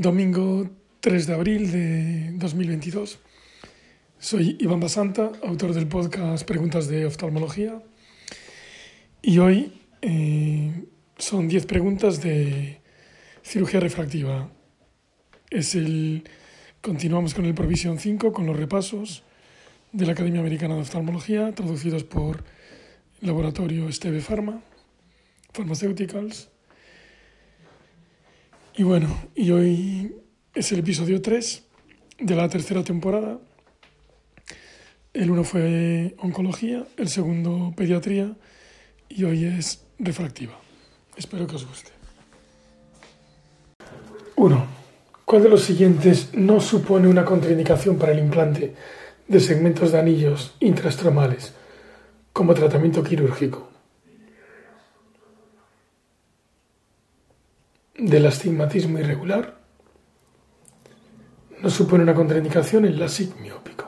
Domingo 3 de abril de 2022. Soy Iván Basanta, autor del podcast Preguntas de Oftalmología. Y hoy eh, son 10 preguntas de cirugía refractiva. Es el, continuamos con el Provision 5, con los repasos de la Academia Americana de Oftalmología, traducidos por el laboratorio Esteve Pharma, Pharmaceuticals. Y bueno, y hoy es el episodio 3 de la tercera temporada. El uno fue oncología, el segundo pediatría y hoy es refractiva. Espero que os guste. 1. ¿Cuál de los siguientes no supone una contraindicación para el implante de segmentos de anillos intraestromales como tratamiento quirúrgico? Del astigmatismo irregular no supone una contraindicación el LASIK miópico.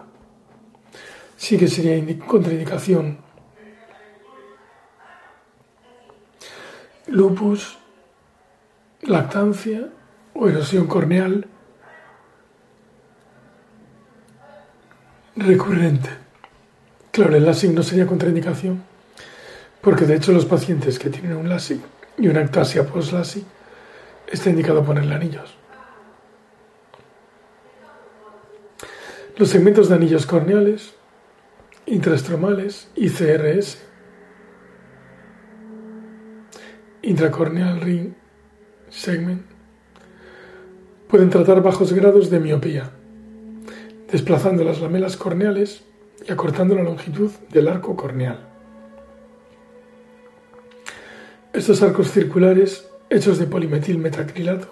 Sí que sería contraindicación lupus, lactancia o erosión corneal recurrente. Claro, el LASIK no sería contraindicación porque de hecho los pacientes que tienen un LASIK y una ectasia post-LASIK está indicado ponerle anillos. Los segmentos de anillos corneales, intraestromales y CRS, intracorneal ring segment, pueden tratar bajos grados de miopía, desplazando las lamelas corneales y acortando la longitud del arco corneal. Estos arcos circulares hechos de polimetil metacrilato.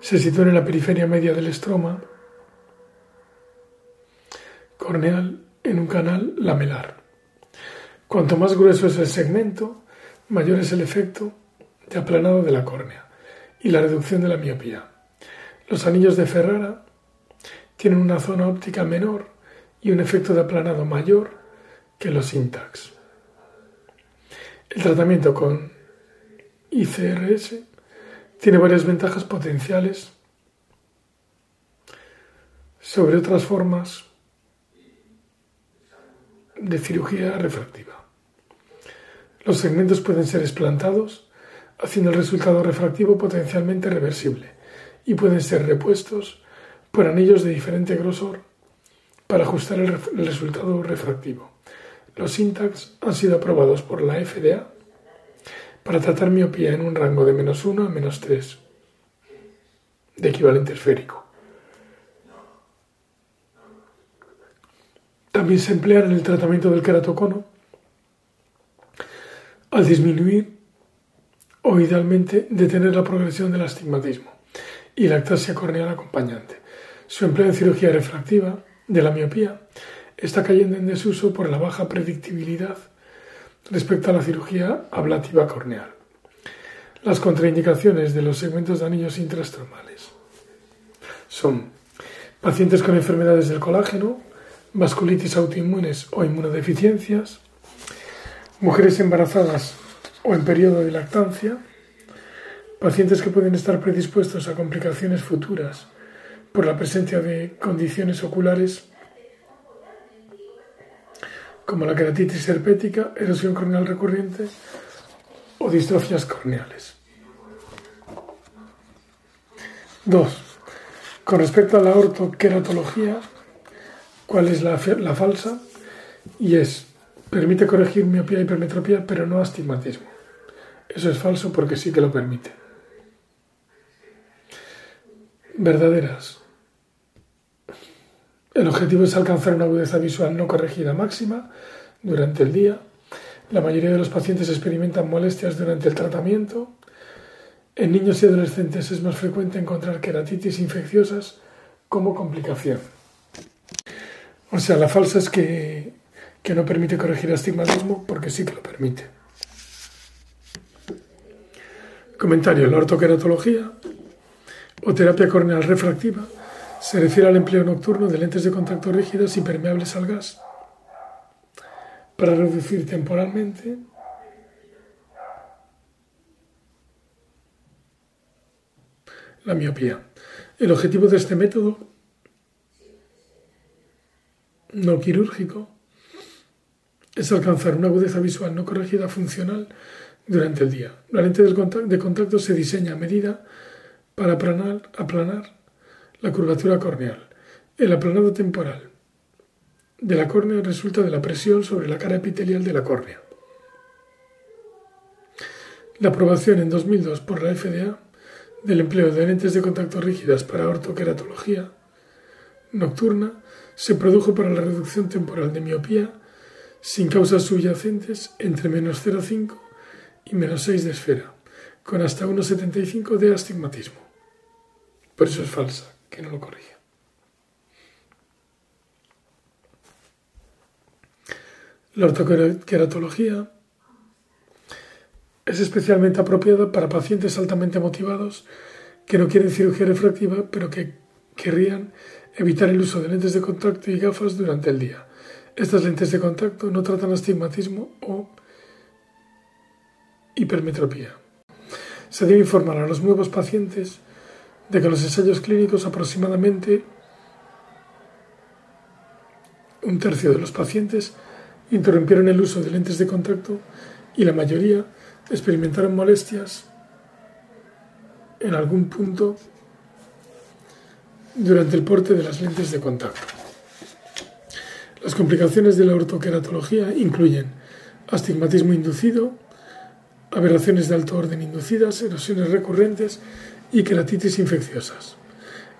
Se sitúan en la periferia media del estroma corneal en un canal lamelar. Cuanto más grueso es el segmento, mayor es el efecto de aplanado de la córnea y la reducción de la miopía. Los anillos de Ferrara tienen una zona óptica menor y un efecto de aplanado mayor que los Intax. El tratamiento con ICRS tiene varias ventajas potenciales sobre otras formas de cirugía refractiva. Los segmentos pueden ser explantados, haciendo el resultado refractivo potencialmente reversible, y pueden ser repuestos por anillos de diferente grosor para ajustar el, resultado refractivo. Los Syntax han sido aprobados por la FDA para tratar miopía en un rango de menos 1 a menos 3 de equivalente esférico. También se emplea en el tratamiento del queratocono al disminuir o idealmente detener la progresión del astigmatismo y la ectasia corneal acompañante. Su empleo en cirugía refractiva de la miopía está cayendo en desuso por la baja predictibilidad respecto a la cirugía ablativa corneal. Las contraindicaciones de los segmentos de anillos intrastromales son pacientes con enfermedades del colágeno, vasculitis autoinmunes o inmunodeficiencias, mujeres embarazadas o en periodo de lactancia, pacientes que pueden estar predispuestos a complicaciones futuras por la presencia de condiciones oculares como la queratitis herpética, erosión corneal recurrente o distrofias corneales. 2. Con respecto a la ortoqueratología, ¿cuál es la, la falsa? Y es, permite corregir miopía y hipermetropía, pero no astigmatismo. Eso es falso porque sí que lo permite. Verdaderas. El objetivo es alcanzar una agudeza visual no corregida máxima durante el día. La mayoría de los pacientes experimentan molestias durante el tratamiento. En niños y adolescentes es más frecuente encontrar queratitis infecciosas como complicación. O sea, la falsa es que, que no permite corregir astigmatismo porque sí que lo permite. Comentario. La ortoqueratología o terapia corneal refractiva se refiere al empleo nocturno de lentes de contacto rígidas y permeables al gas para reducir temporalmente la miopía. El objetivo de este método no quirúrgico es alcanzar una agudeza visual no corregida funcional durante el día. La lente de contacto se diseña a medida para aplanar, aplanar la curvatura corneal. El aplanado temporal de la córnea resulta de la presión sobre la cara epitelial de la córnea. La aprobación en 2002 por la FDA del empleo de lentes de contacto rígidas para ortoqueratología nocturna se produjo para la reducción temporal de miopía sin causas subyacentes entre menos 0,5 y menos 6 de esfera, con hasta 1,75 de astigmatismo. Por eso es falsa, que no lo corrige. La ortoqueratología es especialmente apropiada para pacientes altamente motivados que no quieren cirugía refractiva, pero que querrían evitar el uso de lentes de contacto y gafas durante el día. Estas lentes de contacto no tratan astigmatismo o hipermetropía. Se debe informar a los nuevos pacientes de que los ensayos clínicos aproximadamente un tercio de los pacientes interrumpieron el uso de lentes de contacto y la mayoría experimentaron molestias en algún punto durante el porte de las lentes de contacto. Las complicaciones de la ortoqueratología incluyen astigmatismo inducido, aberraciones de alto orden inducidas, erosiones recurrentes y queratitis infecciosas.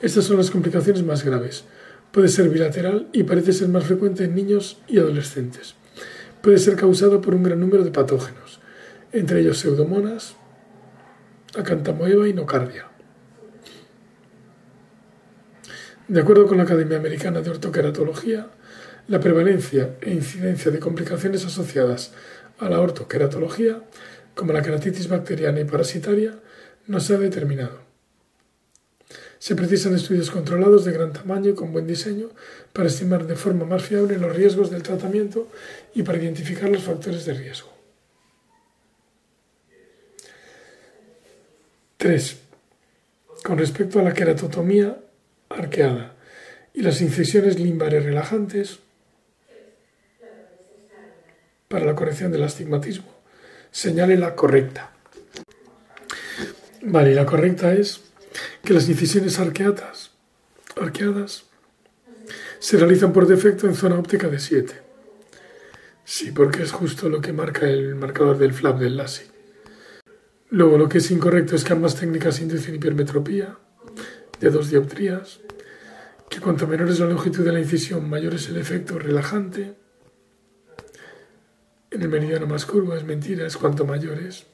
Estas son las complicaciones más graves. Puede ser bilateral y parece ser más frecuente en niños y adolescentes. Puede ser causado por un gran número de patógenos, entre ellos pseudomonas, acantamoeba y nocardia. De acuerdo con la Academia Americana de Ortoqueratología, la prevalencia e incidencia de complicaciones asociadas a la ortoqueratología, como la queratitis bacteriana y parasitaria, no se ha determinado. Se precisan estudios controlados de gran tamaño y con buen diseño para estimar de forma más fiable los riesgos del tratamiento y para identificar los factores de riesgo. 3. Con respecto a la queratotomía arqueada y las incisiones limbares relajantes para la corrección del astigmatismo, señale la correcta. Vale, y la correcta es que las incisiones arqueadas, arqueadas se realizan por defecto en zona óptica de 7. Sí, porque es justo lo que marca el marcador del flap del LASIK. Luego, lo que es incorrecto es que ambas técnicas inducen hipermetropía de dos dioptrías, que cuanto menor es la longitud de la incisión, mayor es el efecto relajante. En el meridiano más curvo es mentira, es cuanto mayor es.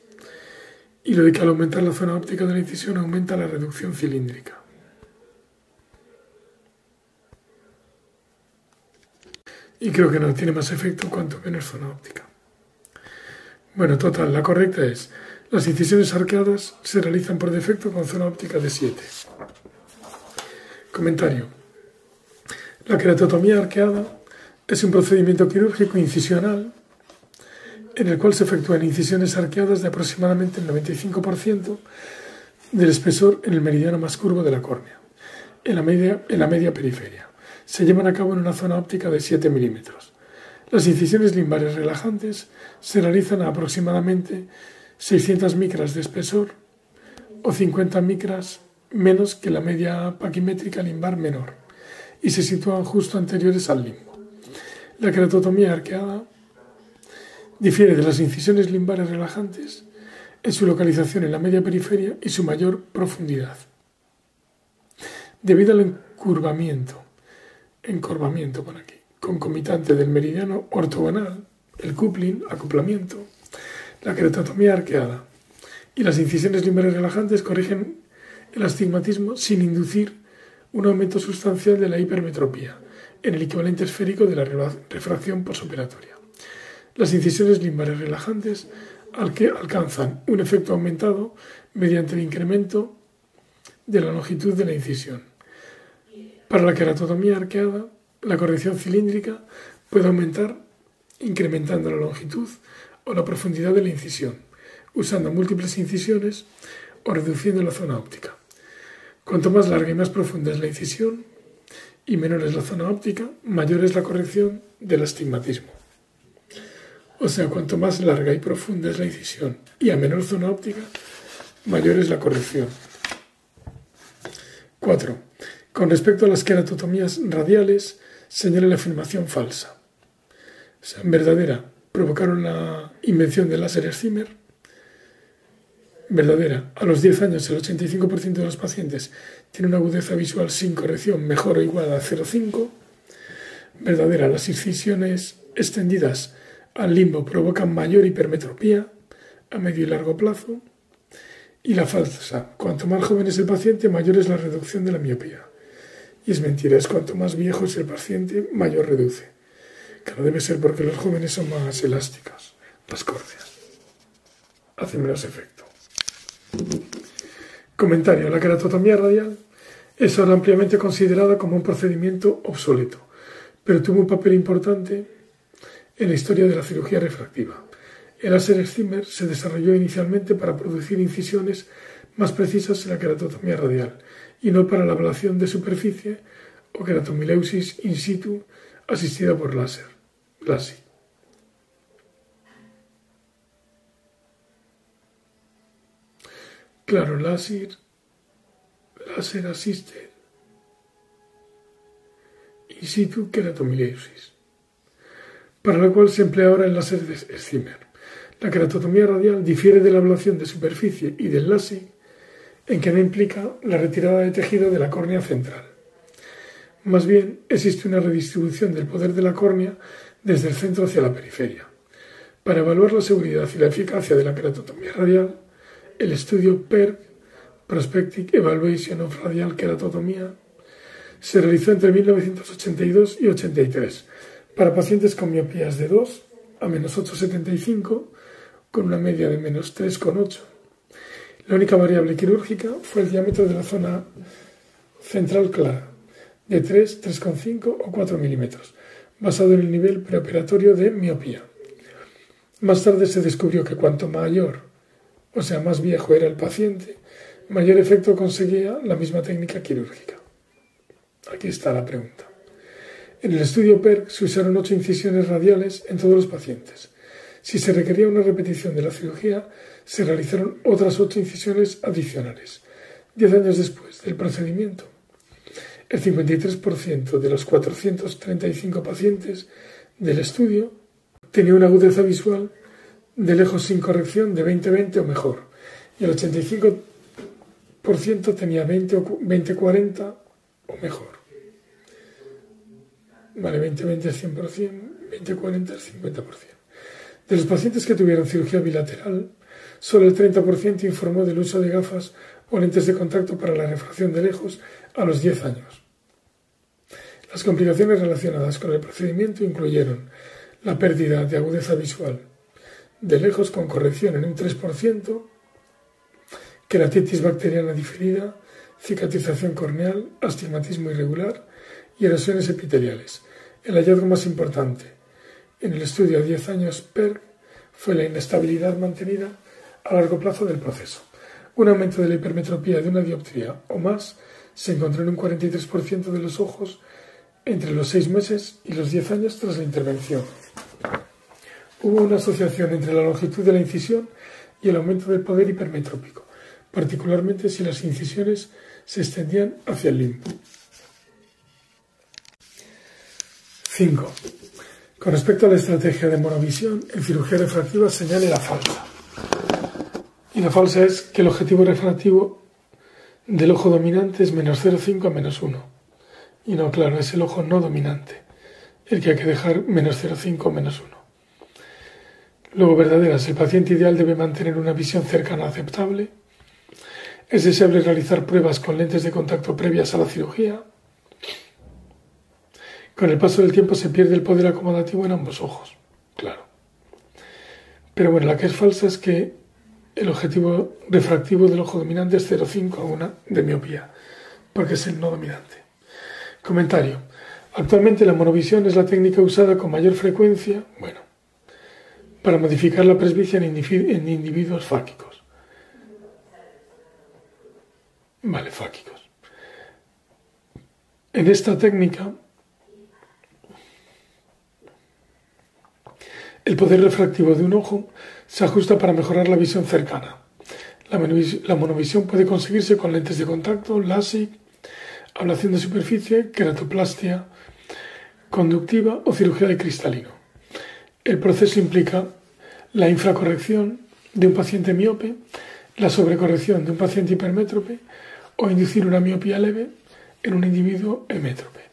Y lo de que al aumentar la zona óptica de la incisión aumenta la reducción cilíndrica. Y creo que no tiene más efecto cuanto menos zona óptica. Bueno, total, la correcta es las incisiones arqueadas se realizan por defecto con zona óptica de 7. Comentario. La queratotomía arqueada es un procedimiento quirúrgico incisional en el cual se efectúan incisiones arqueadas de aproximadamente el 95% del espesor en el meridiano más curvo de la córnea, en la media, en la media periferia. Se llevan a cabo en una zona óptica de 7 milímetros. Las incisiones limbares relajantes se realizan a aproximadamente 600 micras de espesor o 50 micras menos que la media paquimétrica limbar menor y se sitúan justo anteriores al limbo. La keratotomía arqueada difiere de las incisiones limbares relajantes en su localización en la media periferia y su mayor profundidad. Debido al encurvamiento, encorvamiento por aquí, concomitante del meridiano ortogonal, el coupling, acoplamiento, la queratotomía arqueada y las incisiones limbares relajantes corrigen el astigmatismo sin inducir un aumento sustancial de la hipermetropía en el equivalente esférico de la refracción posoperatoria. Las incisiones limbares relajantes alcanzan un efecto aumentado mediante el incremento de la longitud de la incisión. Para la queratotomía arqueada, la corrección cilíndrica puede aumentar incrementando la longitud o la profundidad de la incisión, usando múltiples incisiones o reduciendo la zona óptica. Cuanto más larga y más profunda es la incisión y menor es la zona óptica, mayor es la corrección del astigmatismo. O sea, cuanto más larga y profunda es la incisión y a menor zona óptica, mayor es la corrección. 4. Con respecto a las queratotomías radiales, señala la afirmación falsa. O sea, verdadera, provocaron la invención del láser Zimmer. Verdadera, a los 10 años el 85% de los pacientes tiene una agudeza visual sin corrección mejor o igual a 0,5. Verdadera, las incisiones extendidas al limbo provocan mayor hipermetropía a medio y largo plazo. Y la falsa, cuanto más joven es el paciente, mayor es la reducción de la miopía. Y es mentira, es cuanto más viejo es el paciente, mayor reduce. Claro, debe ser porque los jóvenes son más elásticos, las córneas. Hace menos efecto. Comentario. La keratotomía radial es ahora ampliamente considerada como un procedimiento obsoleto, pero tuvo un papel importante en la historia de la cirugía refractiva. El láser Zimmer se desarrolló inicialmente para producir incisiones más precisas en la keratotomía radial y no para la ablación de superficie o queratomileusis in situ asistida por láser. Claro, láser, láser asiste in situ queratomileusis, para lo cual se emplea ahora láser de Zimmer. La queratotomía radial difiere de la ablación de superficie y del LASIK en que no implica la retirada de tejido de la córnea central. Más bien, existe una redistribución del poder de la córnea desde el centro hacia la periferia. Para evaluar la seguridad y la eficacia de la keratotomía radial, el estudio PERC, Prospective Evaluation of Radial Keratotomía, se realizó entre 1982 y 83 para pacientes con miopías de 2 a menos 8,75 con una media de menos 3,8. La única variable quirúrgica fue el diámetro de la zona central clara, de 3, 3,5 o 4 milímetros, basado en el nivel preoperatorio de miopía. Más tarde se descubrió que cuanto mayor, o sea, más viejo era el paciente, mayor efecto conseguía la misma técnica quirúrgica. Aquí está la pregunta. En el estudio PERC se usaron ocho incisiones radiales en todos los pacientes. Si se requería una repetición de la cirugía, se realizaron otras ocho incisiones adicionales. Diez años después del procedimiento, el 53% de los 435 pacientes del estudio tenía una agudeza visual de lejos sin corrección de 20-20 o mejor, y el 85% tenía 20-40 o mejor. Vale, 20-20 es 100%, 20-40 es 50%. De los pacientes que tuvieron cirugía bilateral, solo el 30% informó del uso de gafas o lentes de contacto para la refracción de lejos a los 10 años. Las complicaciones relacionadas con el procedimiento incluyeron la pérdida de agudeza visual de lejos con corrección en un 3%, queratitis bacteriana diferida, cicatrización corneal, astigmatismo irregular y erosiones epiteliales. El hallazgo más importante en el estudio a 10 años PERC fue la inestabilidad mantenida a largo plazo del proceso. Un aumento de la hipermetropía de una dioptría o más se encontró en un 43% de los ojos entre los 6 meses y los 10 años tras la intervención. Hubo una asociación entre la longitud de la incisión y el aumento del poder hipermetrópico, particularmente si las incisiones se extendían hacia el limbo. 5. Con respecto a la estrategia de monovisión, en cirugía refractiva señale la falsa. Y la falsa es que el objetivo refractivo del ojo dominante es menos 0,5 a menos 1. Y no, claro, es el ojo no dominante, el que hay que dejar menos 0,5 o menos 1. Luego, verdaderas, el paciente ideal debe mantener una visión cercana aceptable. Es deseable realizar pruebas con lentes de contacto previas a la cirugía. Con el paso del tiempo se pierde el poder acomodativo en ambos ojos, claro. Pero bueno, la que es falsa es que el objetivo refractivo del ojo dominante es 0,5 a 1 de miopía, porque es el no dominante. Comentario. Actualmente la monovisión es la técnica usada con mayor frecuencia, bueno, para modificar la presbicia en, individuos fáquicos. Vale, fáquicos. En esta técnica, el poder refractivo de un ojo se ajusta para mejorar la visión cercana. La monovisión puede conseguirse con lentes de contacto, LASIK, ablación de superficie, queratoplastia conductiva o cirugía de cristalino. El proceso implica la infracorrección de un paciente miope, la sobrecorrección de un paciente hipermétrope o inducir una miopía leve en un individuo hemétrope.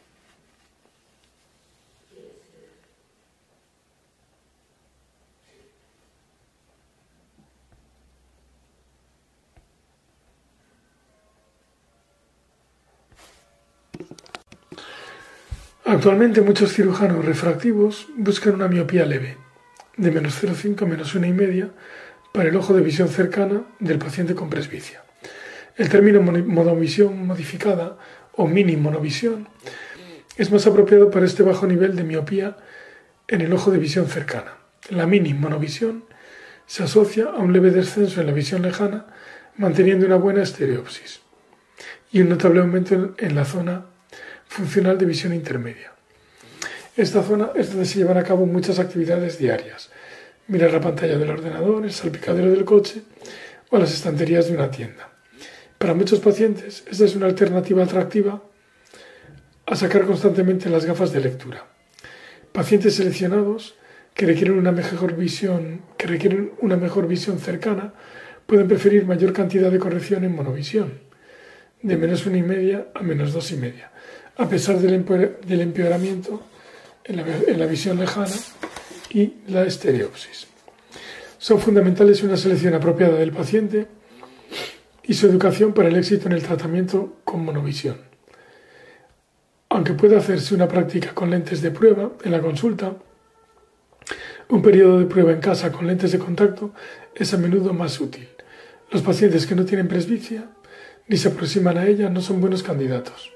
Actualmente muchos cirujanos refractivos buscan una miopía leve, de menos 0,5 a menos 1,5 para el ojo de visión cercana del paciente con presbicia. El término monovisión modificada o mini monovisión es más apropiado para este bajo nivel de miopía en el ojo de visión cercana. La mini monovisión se asocia a un leve descenso en la visión lejana, manteniendo una buena estereopsis y un notable aumento en la zona funcional de visión intermedia. Esta zona es donde se llevan a cabo muchas actividades diarias. Mirar la pantalla del ordenador, el salpicadero del coche o las estanterías de una tienda. Para muchos pacientes, esta es una alternativa atractiva a sacar constantemente las gafas de lectura. Pacientes seleccionados que requieren una mejor visión, que requieren una mejor visión cercana, pueden preferir mayor cantidad de corrección en monovisión, de menos una y media a menos dos y media, a pesar del, empeoramiento en la, visión lejana y la estereopsis. Son fundamentales una selección apropiada del paciente y su educación para el éxito en el tratamiento con monovisión. Aunque puede hacerse una práctica con lentes de prueba en la consulta, un periodo de prueba en casa con lentes de contacto es a menudo más útil. Los pacientes que no tienen presbicia ni se aproximan a ella no son buenos candidatos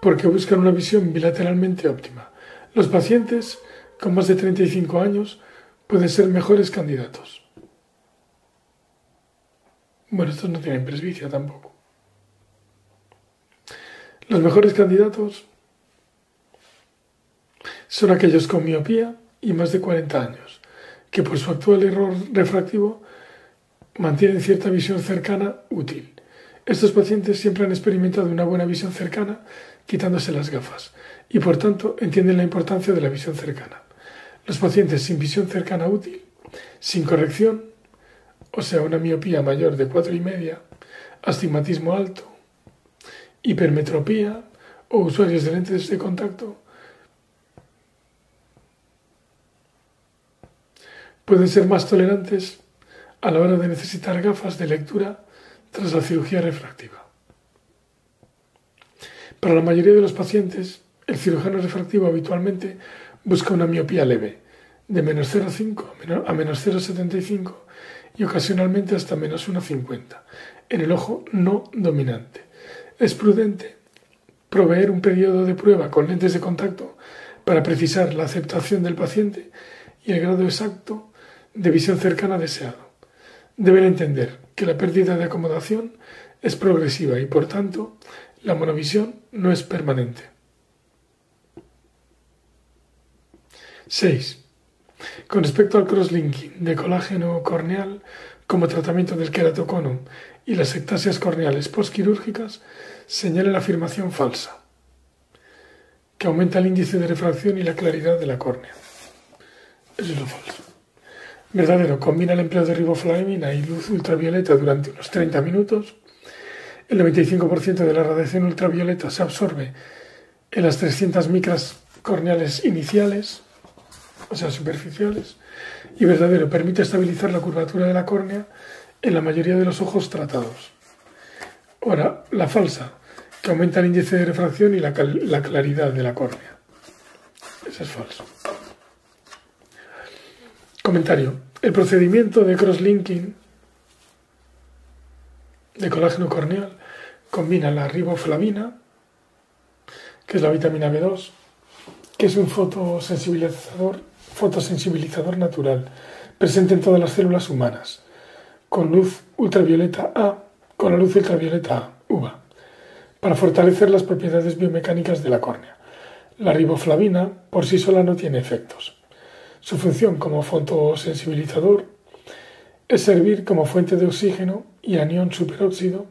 porque buscan una visión bilateralmente óptima. Los pacientes con más de 35 años pueden ser mejores candidatos. Bueno, estos no tienen presbicia tampoco. Los mejores candidatos son aquellos con miopía y más de 40 años, que por su actual error refractivo mantienen cierta visión cercana útil. Estos pacientes siempre han experimentado una buena visión cercana quitándose las gafas y por tanto entienden la importancia de la visión cercana. Los pacientes sin visión cercana útil, sin corrección, o sea, una miopía mayor de cuatro y media, astigmatismo alto, hipermetropía o usuarios de lentes de contacto, pueden ser más tolerantes a la hora de necesitar gafas de lectura tras la cirugía refractiva. Para la mayoría de los pacientes, el cirujano refractivo habitualmente busca una miopía leve, de menos 0,5 a menos 0,75 y ocasionalmente hasta menos 1,50, en el ojo no dominante. Es prudente proveer un periodo de prueba con lentes de contacto para precisar la aceptación del paciente y el grado exacto de visión cercana deseado. Deben entender que la pérdida de acomodación es progresiva y por tanto la monovisión no es permanente. 6. Con respecto al crosslinking de colágeno corneal como tratamiento del queratocono y las ectasias corneales postquirúrgicas, señala la afirmación falsa, que aumenta el índice de refracción y la claridad de la córnea. Eso es lo falso. Verdadero, combina el empleo de riboflavina y luz ultravioleta durante unos 30 minutos. El 95% de la radiación ultravioleta se absorbe en las 300 micras corneales iniciales, o sea, superficiales. Y verdadero, permite estabilizar la curvatura de la córnea en la mayoría de los ojos tratados. Ahora, la falsa, que aumenta el índice de refracción y la, la claridad de la córnea. Eso es falso. Comentario. El procedimiento de crosslinking de colágeno corneal combina la riboflavina, que es la vitamina B2, que es un fotosensibilizador, fotosensibilizador natural, presente en todas las células humanas, con luz ultravioleta A, con la luz ultravioleta A, UVA. para fortalecer las propiedades biomecánicas de la córnea. La riboflavina por sí sola no tiene efectos. Su función como fotosensibilizador es servir como fuente de oxígeno y anión superóxido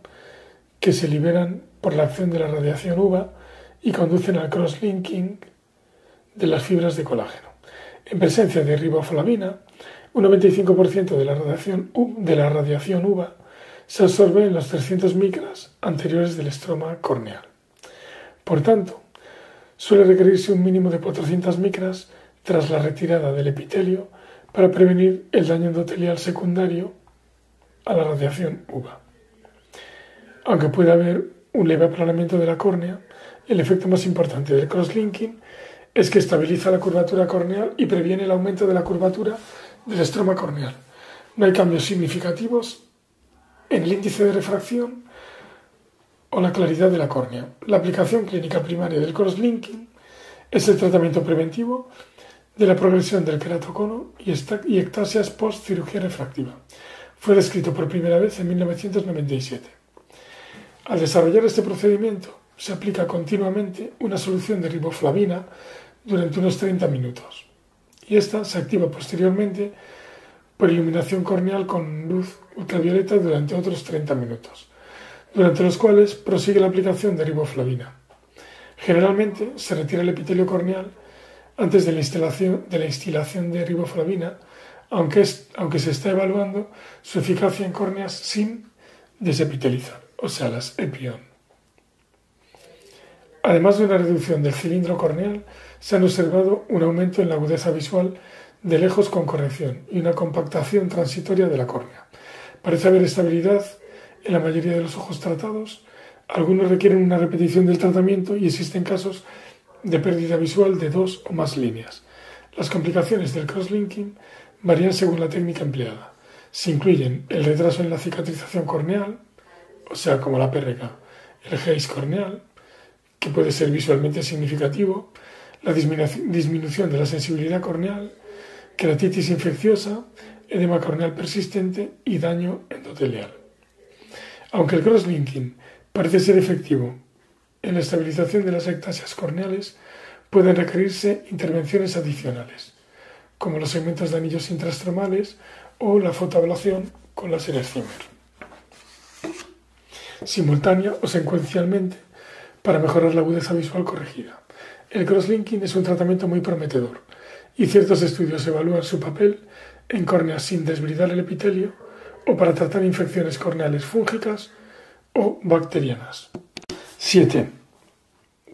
que se liberan por la acción de la radiación UVA y conducen al cross-linking de las fibras de colágeno. En presencia de riboflavina, un 95% de la radiación, de la radiación UVA se absorbe en los 300 micras anteriores del estroma corneal. Por tanto, suele requerirse un mínimo de 400 micras tras la retirada del epitelio para prevenir el daño endotelial secundario a la radiación UVA. Aunque puede haber un leve aplanamiento de la córnea, el efecto más importante del crosslinking es que estabiliza la curvatura corneal y previene el aumento de la curvatura del estroma corneal. No hay cambios significativos en el índice de refracción o la claridad de la córnea. La aplicación clínica primaria del crosslinking es el tratamiento preventivo de la progresión del queratocono y ectasias post cirugía refractiva. Fue descrito por primera vez en 1997. Al desarrollar este procedimiento, se aplica continuamente una solución de riboflavina durante unos 30 minutos y esta se activa posteriormente por iluminación corneal con luz ultravioleta durante otros 30 minutos, durante los cuales prosigue la aplicación de riboflavina. Generalmente se retira el epitelio corneal antes de la instalación de, la instilación de riboflavina, aunque, aunque se está evaluando su eficacia en córneas sin desepitelizar, o sea, las EPION. Además de una reducción del cilindro corneal, se han observado un aumento en la agudeza visual de lejos con corrección y una compactación transitoria de la córnea. Parece haber estabilidad en la mayoría de los ojos tratados. Algunos requieren una repetición del tratamiento y existen casos de pérdida visual de dos o más líneas. Las complicaciones del crosslinking varían según la técnica empleada. Se incluyen el retraso en la cicatrización corneal, o sea, como la PRK, el haze corneal, que puede ser visualmente significativo, la disminución de la sensibilidad corneal, queratitis infecciosa, edema corneal persistente y daño endotelial. Aunque el crosslinking parece ser efectivo en la estabilización de las ectasias corneales, pueden requerirse intervenciones adicionales, como los segmentos de anillos intrastromales o la fotoablación con la Zimmer. Simultánea o secuencialmente para mejorar la agudeza visual corregida. El crosslinking es un tratamiento muy prometedor y ciertos estudios evalúan su papel en córneas sin desbridar el epitelio o para tratar infecciones corneales fúngicas o bacterianas. 7.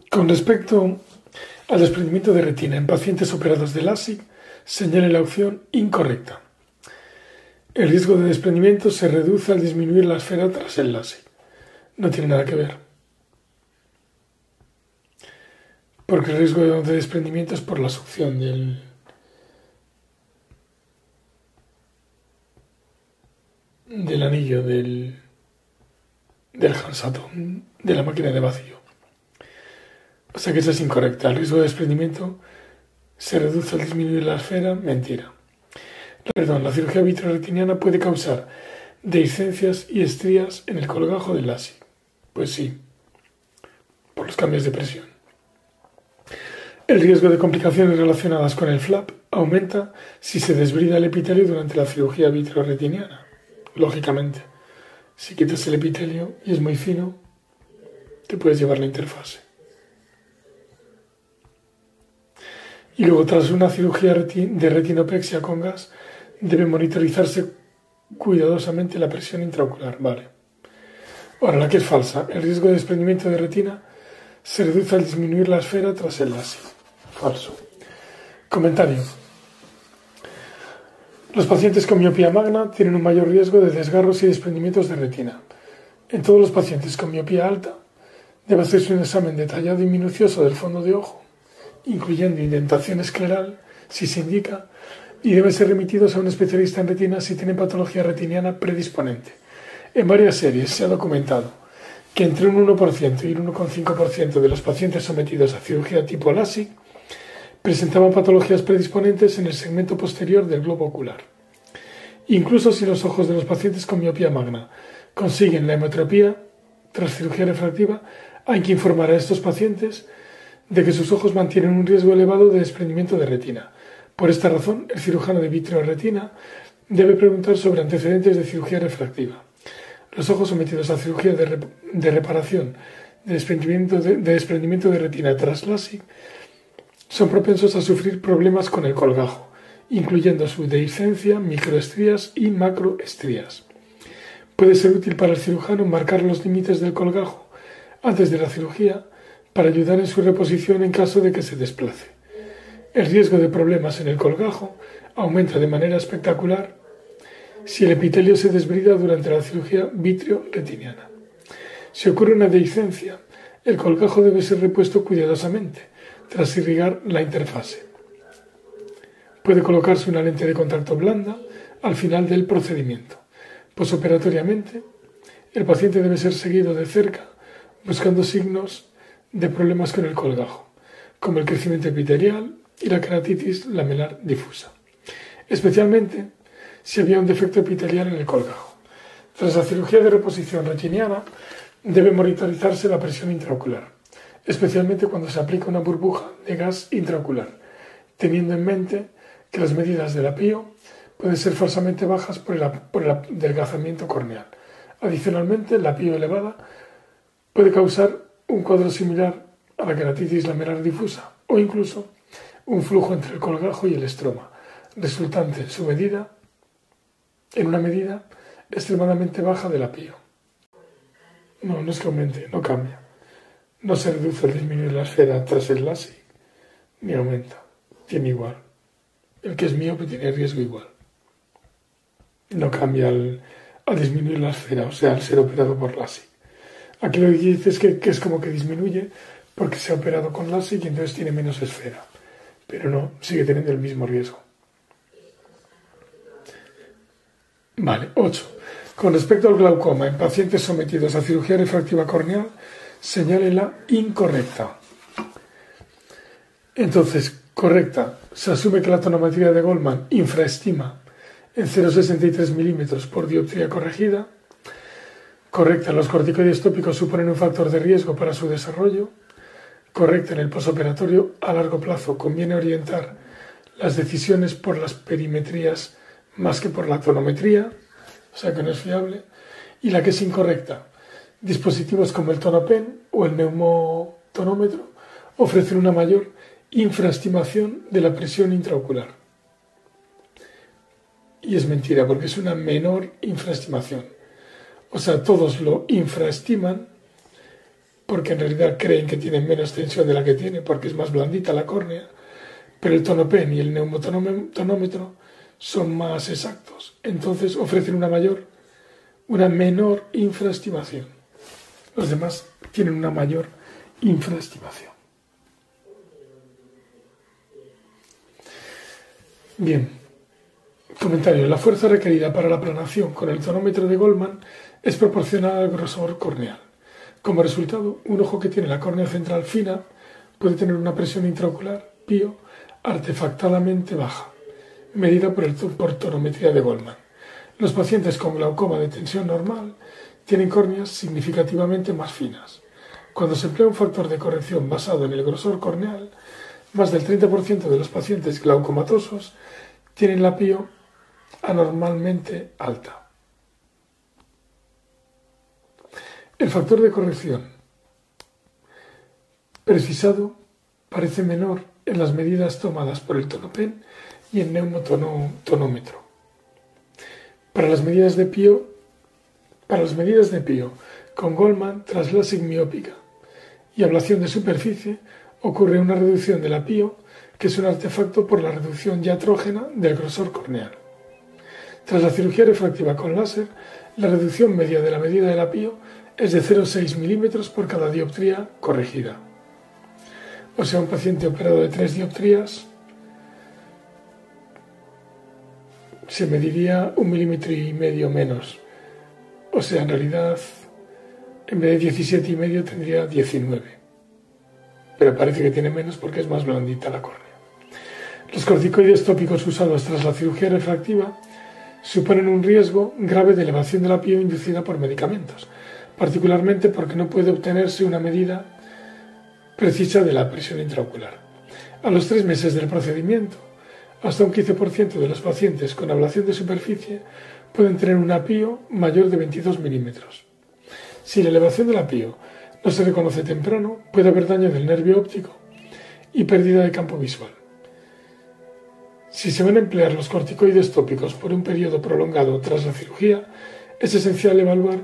Con respecto al desprendimiento de retina en pacientes operados de LASIK, señale la opción incorrecta. El riesgo de desprendimiento se reduce al disminuir la esfera tras el LASIK. No tiene nada que ver. porque el riesgo de desprendimiento es por la succión del, del anillo del, del Hansato, de la máquina de vacío. O sea que esa es incorrecta. El riesgo de desprendimiento se reduce al disminuir la esfera. Mentira. Perdón, la cirugía vitreoretiniana puede causar dehiscencias y estrías en el colgajo del láser. Pues sí, por los cambios de presión. El riesgo de complicaciones relacionadas con el flap aumenta si se desbrida el epitelio durante la cirugía vitreoretiniana. Lógicamente, si quitas el epitelio y es muy fino, te puedes llevar la interfase. Y luego, tras una cirugía de retinopexia con gas, debe monitorizarse cuidadosamente la presión intraocular. Vale. Ahora, la que es falsa. El riesgo de desprendimiento de retina se reduce al disminuir la esfera tras el láser. Falso. Comentario. Los pacientes con miopía magna tienen un mayor riesgo de desgarros y desprendimientos de retina. En todos los pacientes con miopía alta debe hacerse un examen detallado y minucioso del fondo de ojo, incluyendo indentación escleral, si se indica, y deben ser remitidos a un especialista en retina si tienen patología retiniana predisponente. En varias series se ha documentado que entre un 1% y un 1,5% de los pacientes sometidos a cirugía tipo LASIK presentaban patologías predisponentes en el segmento posterior del globo ocular. Incluso si los ojos de los pacientes con miopía magna consiguen la hemetropía tras cirugía refractiva, Hay que informar a estos pacientes de que sus ojos mantienen un riesgo elevado de desprendimiento de retina. Por esta razón, el cirujano de vitreoretina debe preguntar sobre antecedentes de cirugía refractiva. Los ojos sometidos a cirugía de, reparación de desprendimiento de, retina tras LASIK son propensos a sufrir problemas con el colgajo, incluyendo su dehiscencia, microestrías y macroestrías. Puede ser útil para el cirujano marcar los límites del colgajo antes de la cirugía para ayudar en su reposición en caso de que se desplace. El riesgo de problemas en el colgajo aumenta de manera espectacular si el epitelio se desbrida durante la cirugía vitrio-retiniana. Si ocurre una dehiscencia, el colgajo debe ser repuesto cuidadosamente tras irrigar la interfase. Puede colocarse una lente de contacto blanda al final del procedimiento. Posoperatoriamente, el paciente debe ser seguido de cerca buscando signos de problemas con el colgajo, como el crecimiento epitelial y la keratitis lamelar difusa, especialmente si había un defecto epitelial en el colgajo. Tras la cirugía de reposición retiniana, debe monitorizarse la presión intraocular, especialmente cuando se aplica una burbuja de gas intraocular, teniendo en mente que las medidas del apío pueden ser falsamente bajas por el, por el adelgazamiento corneal. Adicionalmente, la apío elevada puede causar un cuadro similar a la keratitis lamelar difusa o incluso un flujo entre el colgajo y el estroma, resultante en su medida en una medida extremadamente baja del apío. No, no es que aumente, no cambia. No se reduce o disminuye la esfera tras el LASIK, ni aumenta. Tiene igual. El que es miope tiene riesgo igual. No cambia al, disminuir la esfera, o sea, al ser operado por LASIK. Aquí lo que dice es que, es como que disminuye porque se ha operado con LASIK y entonces tiene menos esfera. Pero no, sigue teniendo el mismo riesgo. Vale, 8. Con respecto al glaucoma en pacientes sometidos a cirugía refractiva corneal, señale la incorrecta. Entonces, correcta, se asume que la tonometría de Goldman infraestima en 0,63 milímetros por dioptría corregida. Correcta, los corticoides tópicos suponen un factor de riesgo para su desarrollo. Correcta, en el posoperatorio a largo plazo conviene orientar las decisiones por las perimetrías más que por la tonometría, o sea que no es fiable, y la que es incorrecta. Dispositivos como el tonopen o el neumotonómetro ofrecen una mayor infraestimación de la presión intraocular. Y es mentira, porque es una menor infraestimación. O sea, todos lo infraestiman porque en realidad creen que tienen menos tensión de la que tiene, porque es más blandita la córnea, pero el tonopen y el neumotonómetro son más exactos. Entonces ofrecen una mayor, una menor infraestimación. Los demás tienen una mayor infraestimación. Bien. Comentario. La fuerza requerida para la planación con el tonómetro de Goldman es proporcional al grosor corneal. Como resultado, un ojo que tiene la córnea central fina puede tener una presión intraocular, pío, artefactadamente baja medida por, el, por tonometría de Goldman. Los pacientes con glaucoma de tensión normal tienen córneas significativamente más finas. Cuando se emplea un factor de corrección basado en el grosor corneal, más del 30% de los pacientes glaucomatosos tienen la pío anormalmente alta. El factor de corrección precisado parece menor en las medidas tomadas por el tonopen y el neumotonómetro. Para las medidas de Pío, con Goldman tras la sigmiópica y ablación de superficie ocurre una reducción de la Pío que es un artefacto por la reducción diatrógena del grosor corneal. Tras la cirugía refractiva con láser, la reducción media de la medida de la Pío es de 0,6 milímetros por cada dioptría corregida. O sea, un paciente operado de 3 dioptrías se mediría un milímetro y medio menos. O sea, en realidad, en vez de 17 y medio tendría 19. Pero parece que tiene menos porque es más blandita la córnea. Los corticoides tópicos usados tras la cirugía refractiva suponen un riesgo grave de elevación de la piel inducida por medicamentos, particularmente porque no puede obtenerse una medida precisa de la presión intraocular. A los tres meses del procedimiento, hasta un 15% de los pacientes con ablación de superficie pueden tener un apío mayor de 22 milímetros. Si la elevación del apío no se reconoce temprano, puede haber daño del nervio óptico y pérdida de campo visual. Si se van a emplear los corticoides tópicos por un periodo prolongado tras la cirugía, es esencial evaluar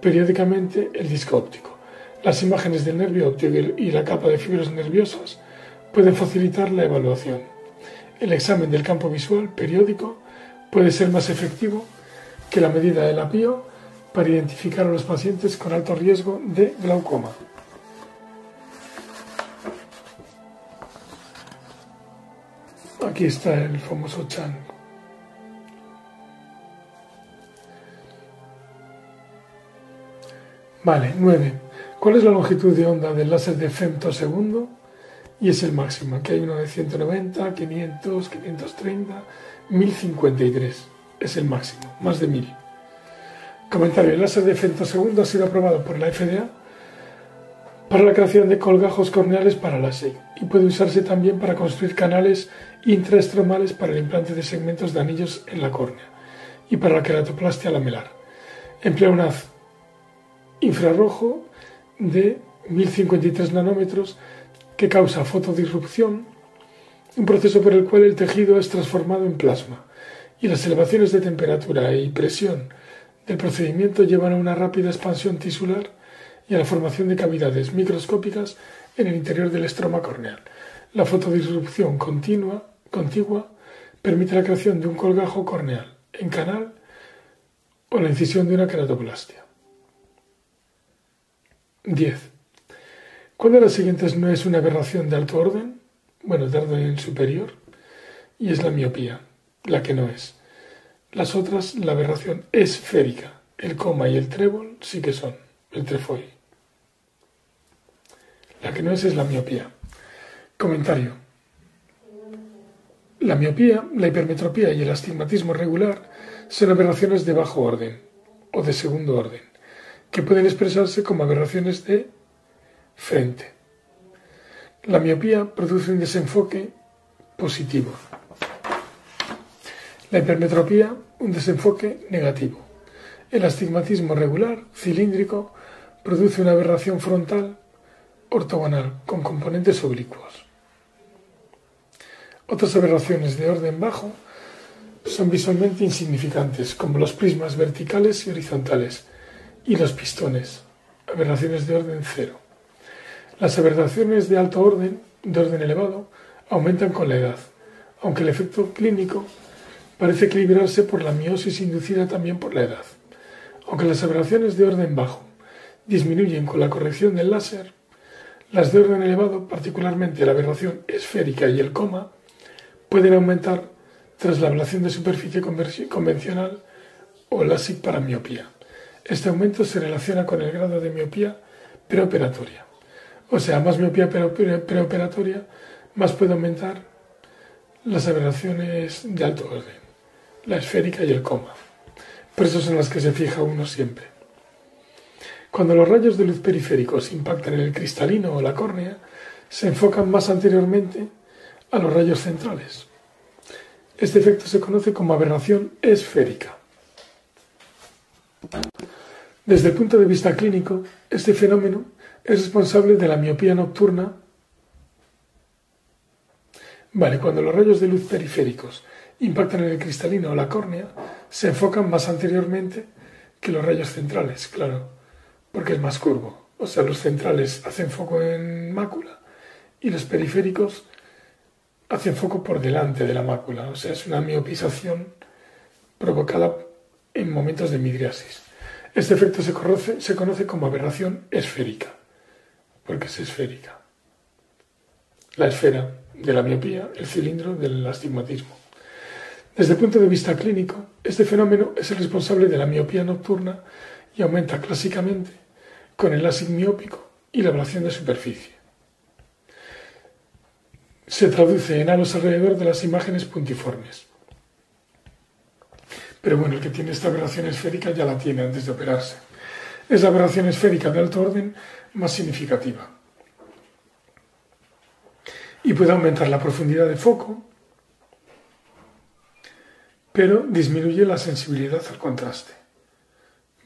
periódicamente el disco óptico. Las imágenes del nervio óptico y la capa de fibras nerviosas pueden facilitar la evaluación. El examen del campo visual periódico puede ser más efectivo que la medida del apío para identificar a los pacientes con alto riesgo de glaucoma. Aquí está el famoso Chan. Vale, 9. ¿Cuál es la longitud de onda del láser de femtosegundo? Y es el máximo. Aquí hay uno de 190, 500, 530, 1053. Es el máximo, más de 1000. Comentario. El láser de femtosegundo ha sido aprobado por la FDA para la creación de colgajos corneales para la SEI y puede usarse también para construir canales intraestromales para el implante de segmentos de anillos en la córnea y para la queratoplastia lamelar. Emplea un haz infrarrojo de 1053 nanómetros que causa fotodisrupción, un proceso por el cual el tejido es transformado en plasma y las elevaciones de temperatura y presión del procedimiento llevan a una rápida expansión tisular y a la formación de cavidades microscópicas en el interior del estroma corneal. La fotodisrupción continua, contigua permite la creación de un colgajo corneal en canal o la incisión de una queratoplastia. 10. ¿Cuál de las siguientes no es una aberración de alto orden? Bueno, de orden superior. Y es la miopía, la que no es. Las otras, la aberración esférica. El coma y el trébol sí que son, el trefoil. La que no es es la miopía. Comentario. La miopía, la hipermetropía y el astigmatismo regular son aberraciones de bajo orden o de segundo orden, que pueden expresarse como aberraciones de frente. La miopía produce un desenfoque positivo. La hipermetropía, un desenfoque negativo. El astigmatismo regular, cilíndrico, produce una aberración frontal ortogonal con componentes oblicuos. Otras aberraciones de orden bajo son visualmente insignificantes, como los prismas verticales y horizontales y los pistones, aberraciones de orden cero. Las aberraciones de alto orden, de orden elevado, aumentan con la edad, aunque el efecto clínico parece equilibrarse por la miosis inducida también por la edad. Aunque las aberraciones de orden bajo disminuyen con la corrección del láser, las de orden elevado, particularmente la aberración esférica y el coma, pueden aumentar tras la ablación de superficie convencional o LASIK para miopía. Este aumento se relaciona con el grado de miopía preoperatoria. O sea, más miopía preoperatoria, más puede aumentar las aberraciones de alto orden la esférica y el coma. Por eso son las que se fija uno siempre. Cuando los rayos de luz periféricos impactan en el cristalino o la córnea, se enfocan más anteriormente a los rayos centrales. Este efecto se conoce como aberración esférica. Desde el punto de vista clínico, este fenómeno es responsable de la miopía nocturna. Vale, cuando los rayos de luz periféricos impactan en el cristalino o la córnea, se enfocan más anteriormente que los rayos centrales, claro, porque es más curvo. O sea, los centrales hacen foco en mácula y los periféricos hacen foco por delante de la mácula. O sea, es una miopización provocada en momentos de midriasis. Este efecto se conoce, como aberración esférica, porque es esférica. La esfera de la miopía, el cilindro del astigmatismo. Desde el punto de vista clínico, este fenómeno es el responsable de la miopía nocturna y aumenta clásicamente con el láser miópico y la ablación de superficie. Se traduce en halos alrededor de las imágenes puntiformes. Pero bueno, el que tiene esta aberración esférica ya la tiene antes de operarse. es la aberración esférica de alto orden más significativa. Y puede aumentar la profundidad de foco, pero disminuye la sensibilidad al contraste.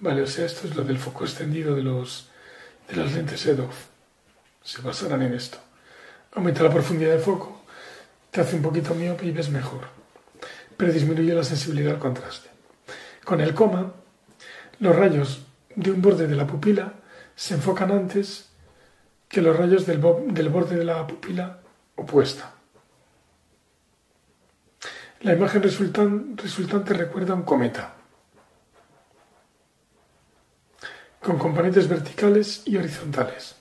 Vale, o sea, esto es lo del foco extendido de, los, de las lentes EDOF. Se basarán en esto. Aumenta la profundidad de foco, te hace un poquito miope y ves mejor, pero disminuye la sensibilidad al contraste. Con el coma, los rayos de un borde de la pupila se enfocan antes que los rayos del, borde de la pupila opuesta. La imagen resultante recuerda a un cometa, con componentes verticales y horizontales.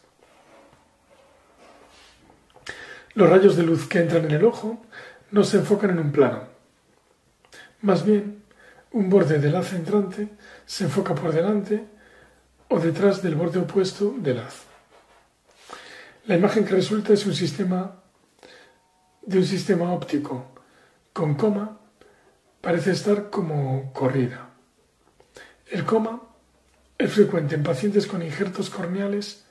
Los rayos de luz que entran en el ojo no se enfocan en un plano. Más bien, un borde del haz entrante se enfoca por delante o detrás del borde opuesto del haz. La imagen que resulta es un sistema de un sistema óptico con coma parece estar como corrida. El coma es frecuente en pacientes con injertos corneales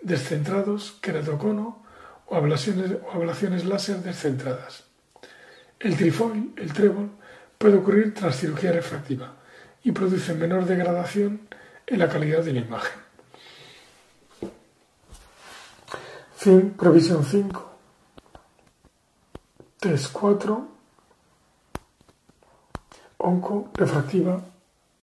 descentrados, queratocono o ablaciones, o ablaciones láser descentradas. El trifol, el trébol, puede ocurrir tras cirugía refractiva y produce menor degradación en la calidad de la imagen. Fin, provisión 5. Test 4. Onco refractiva